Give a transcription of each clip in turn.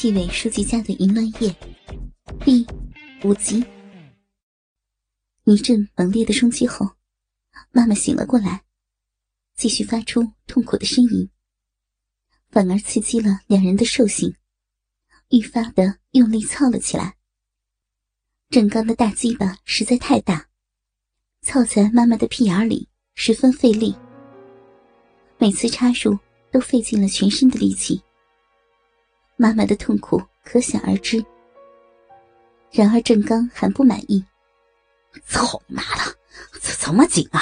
纪委书记家的淫乱夜，，B 五集。一阵猛烈的冲击后，妈妈醒了过来，继续发出痛苦的呻吟，反而刺激了两人的兽性，愈发的用力操了起来。郑刚的大鸡巴实在太大，操在妈妈的屁眼里十分费力，每次插入都费尽了全身的力气。妈妈的痛苦可想而知。然而郑刚还不满意，操你妈的，怎怎么紧啊？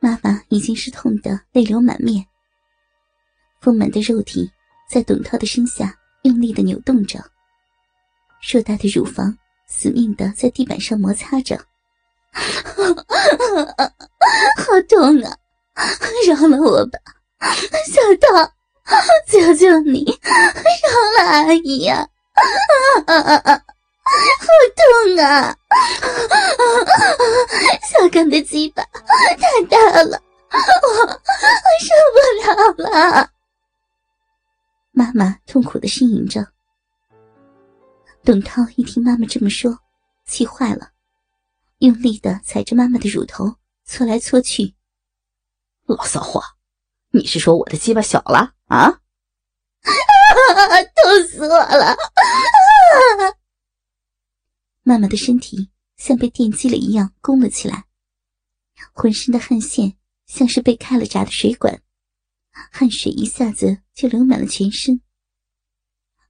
妈妈已经是痛得泪流满面，丰满的肉体在董涛的身下用力的扭动着，硕大的乳房死命的在地板上摩擦着，好痛啊！饶了我吧，小涛。求求你，饶了阿姨呀！好痛啊！小刚的鸡巴太大了，我我受不了了。妈妈痛苦的呻吟着。董涛一听妈妈这么说，气坏了，用力的踩着妈妈的乳头搓来搓去。老骚货，你是说我的鸡巴小了？啊！痛死我了！妈妈的身体像被电击了一样弓了起来，浑身的汗腺像是被开了闸的水管，汗水一下子就流满了全身。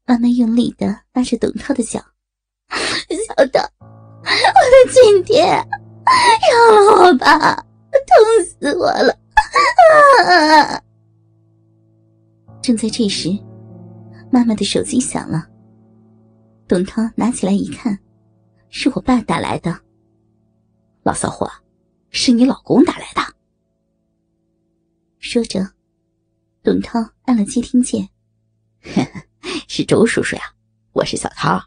妈妈用力的拉着董涛的脚：“小涛，我的亲爹，饶了我吧，痛死我了！”正在这时，妈妈的手机响了。董涛拿起来一看，是我爸打来的。老骚货，是你老公打来的。说着，董涛按了接听键。是周叔叔呀，我是小涛。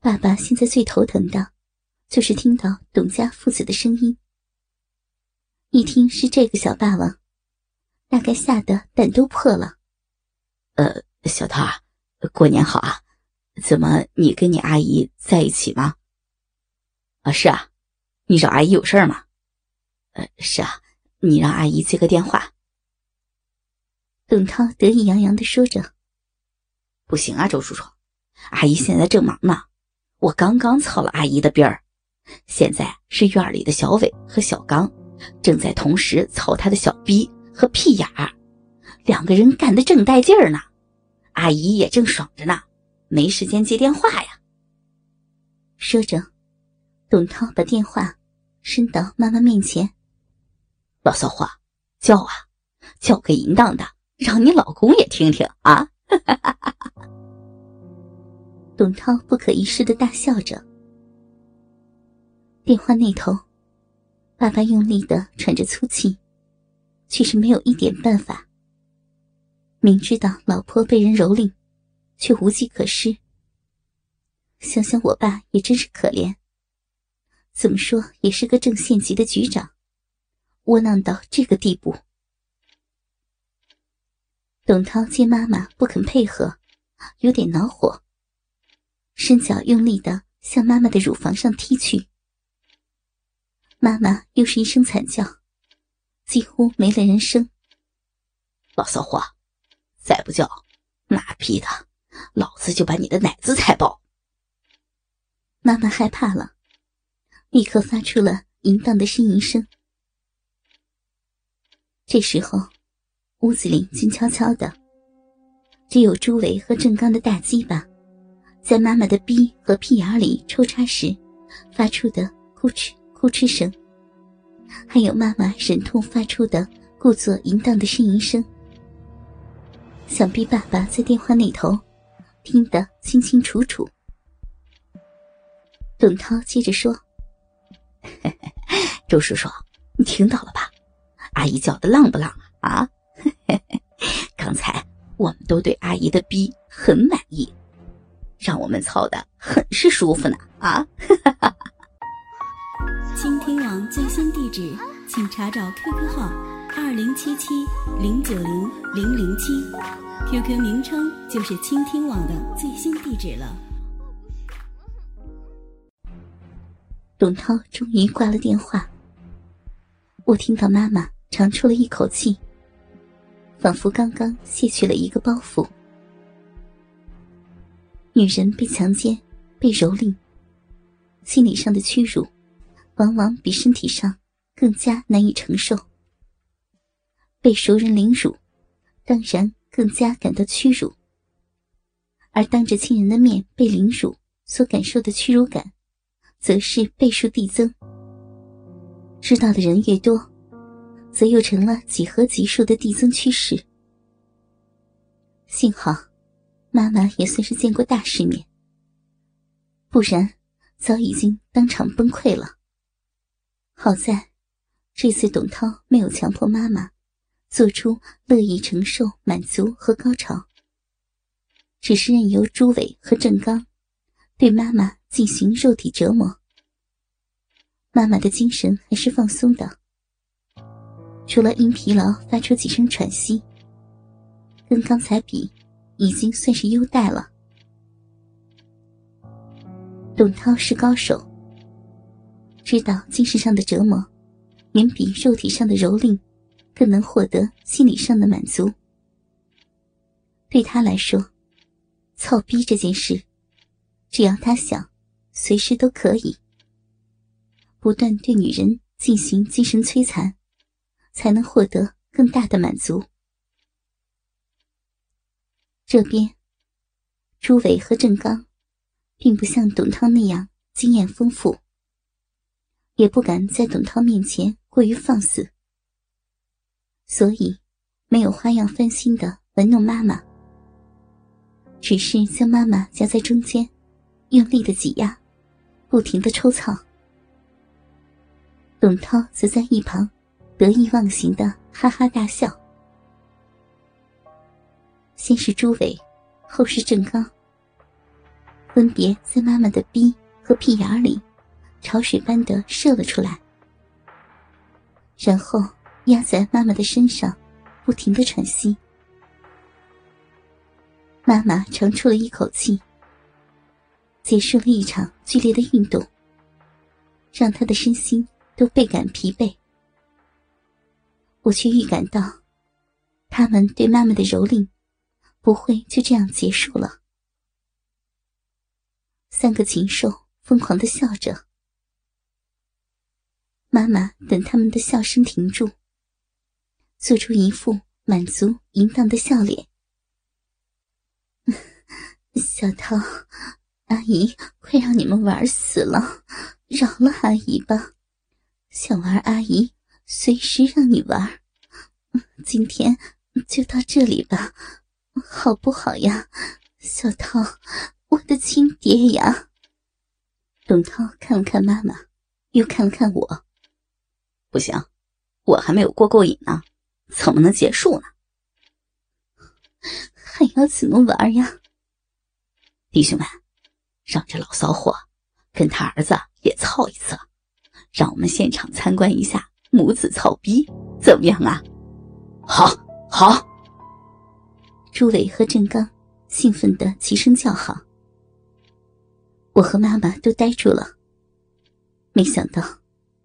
爸爸现在最头疼的，就是听到董家父子的声音。一听是这个小霸王，大概吓得胆都破了。呃，小涛啊，过年好啊！怎么你跟你阿姨在一起吗？啊，是啊，你找阿姨有事吗？呃，是啊，你让阿姨接个电话。董涛得意洋洋的说着：“不行啊，周叔叔，阿姨现在正忙呢。我刚刚操了阿姨的逼儿，现在是院里的小伟和小刚正在同时操他的小逼和屁眼儿，两个人干的正带劲儿呢。”阿姨也正爽着呢，没时间接电话呀。说着，董涛把电话伸到妈妈面前：“老骚货，叫啊，叫个淫荡的，让你老公也听听啊！” 董涛不可一世的大笑着。电话那头，爸爸用力的喘着粗气，却是没有一点办法。明知道老婆被人蹂躏，却无计可施。想想我爸也真是可怜，怎么说也是个正县级的局长，窝囊到这个地步。董涛见妈妈不肯配合，有点恼火，伸脚用力的向妈妈的乳房上踢去。妈妈又是一声惨叫，几乎没了人声。老骚货！再不叫，妈逼的，老子就把你的奶子踩爆！妈妈害怕了，立刻发出了淫荡的呻吟声。这时候，屋子里静悄悄的，只有朱伟和郑刚的大鸡巴，在妈妈的逼和屁眼里抽插时发出的呼哧呼哧声，还有妈妈忍痛发出的故作淫荡的呻吟声。想必爸爸在电话那头听得清清楚楚。董涛接着说：“ 周叔叔，你听到了吧？阿姨叫的浪不浪啊？刚才我们都对阿姨的逼很满意，让我们操的很是舒服呢啊！” 倾听网最新地址，请查找 QQ 号。二零七七零九零零零七。，QQ 名称就是倾听网的最新地址了。董涛终于挂了电话，我听到妈妈长出了一口气，仿佛刚刚卸去了一个包袱。女人被强奸、被蹂躏，心理上的屈辱，往往比身体上更加难以承受。被熟人凌辱，当然更加感到屈辱；而当着亲人的面被凌辱，所感受的屈辱感，则是倍数递增。知道的人越多，则又成了几何级数的递增趋势。幸好。妈妈也算是见过大世面，不然早已经当场崩溃了。好在这次董涛没有强迫妈妈做出乐意承受、满足和高潮，只是任由朱伟和郑刚对妈妈进行肉体折磨。妈妈的精神还是放松的，除了因疲劳发出几声喘息，跟刚才比。已经算是优待了。董涛是高手，知道精神上的折磨远比肉体上的蹂躏更能获得心理上的满足。对他来说，操逼这件事，只要他想，随时都可以。不断对女人进行精神摧残，才能获得更大的满足。这边，朱伟和郑刚，并不像董涛那样经验丰富，也不敢在董涛面前过于放肆，所以没有花样翻新的玩弄妈妈，只是将妈妈夹在中间，用力的挤压，不停的抽操。董涛则在一旁得意忘形的哈哈大笑。先是朱伟，后是郑刚，分别在妈妈的逼和屁眼里，潮水般的射了出来，然后压在妈妈的身上，不停的喘息。妈妈长出了一口气，结束了一场剧烈的运动，让她的身心都倍感疲惫。我却预感到，他们对妈妈的蹂躏。不会就这样结束了。三个禽兽疯狂的笑着。妈妈等他们的笑声停住，做出一副满足淫荡的笑脸。小涛，阿姨快让你们玩死了，饶了阿姨吧。想玩阿姨随时让你玩。今天就到这里吧。好不好呀，小涛，我的亲爹呀！董涛看了看妈妈，又看了看我。不行，我还没有过够瘾呢，怎么能结束呢？还要怎么玩呀？弟兄们，让这老骚货跟他儿子也操一次，让我们现场参观一下母子操逼，怎么样啊？好，好。朱伟和郑刚兴奋的齐声叫好，我和妈妈都呆住了。没想到，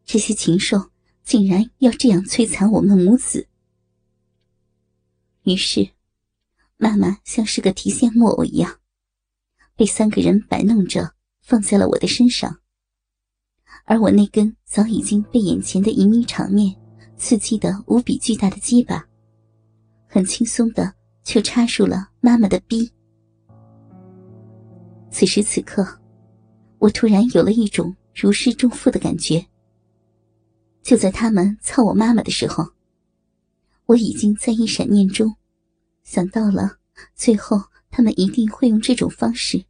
这些禽兽竟然要这样摧残我们母子。于是，妈妈像是个提线木偶一样，被三个人摆弄着放在了我的身上，而我那根早已经被眼前的淫靡场面刺激的无比巨大的鸡巴，很轻松的。就插入了妈妈的逼。此时此刻，我突然有了一种如释重负的感觉。就在他们操我妈妈的时候，我已经在一闪念中想到了，最后他们一定会用这种方式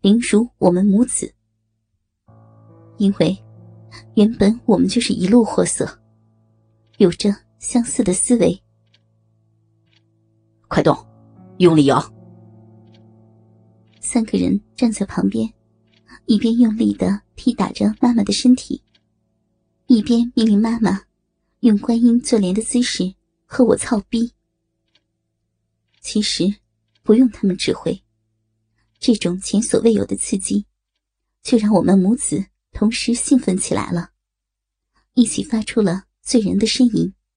凌辱我们母子，因为原本我们就是一路货色，有着相似的思维。快动，用力摇！三个人站在旁边，一边用力的踢打着妈妈的身体，一边命令妈妈用观音坐莲的姿势和我操逼。其实，不用他们指挥，这种前所未有的刺激，却让我们母子同时兴奋起来了，一起发出了醉人的呻吟。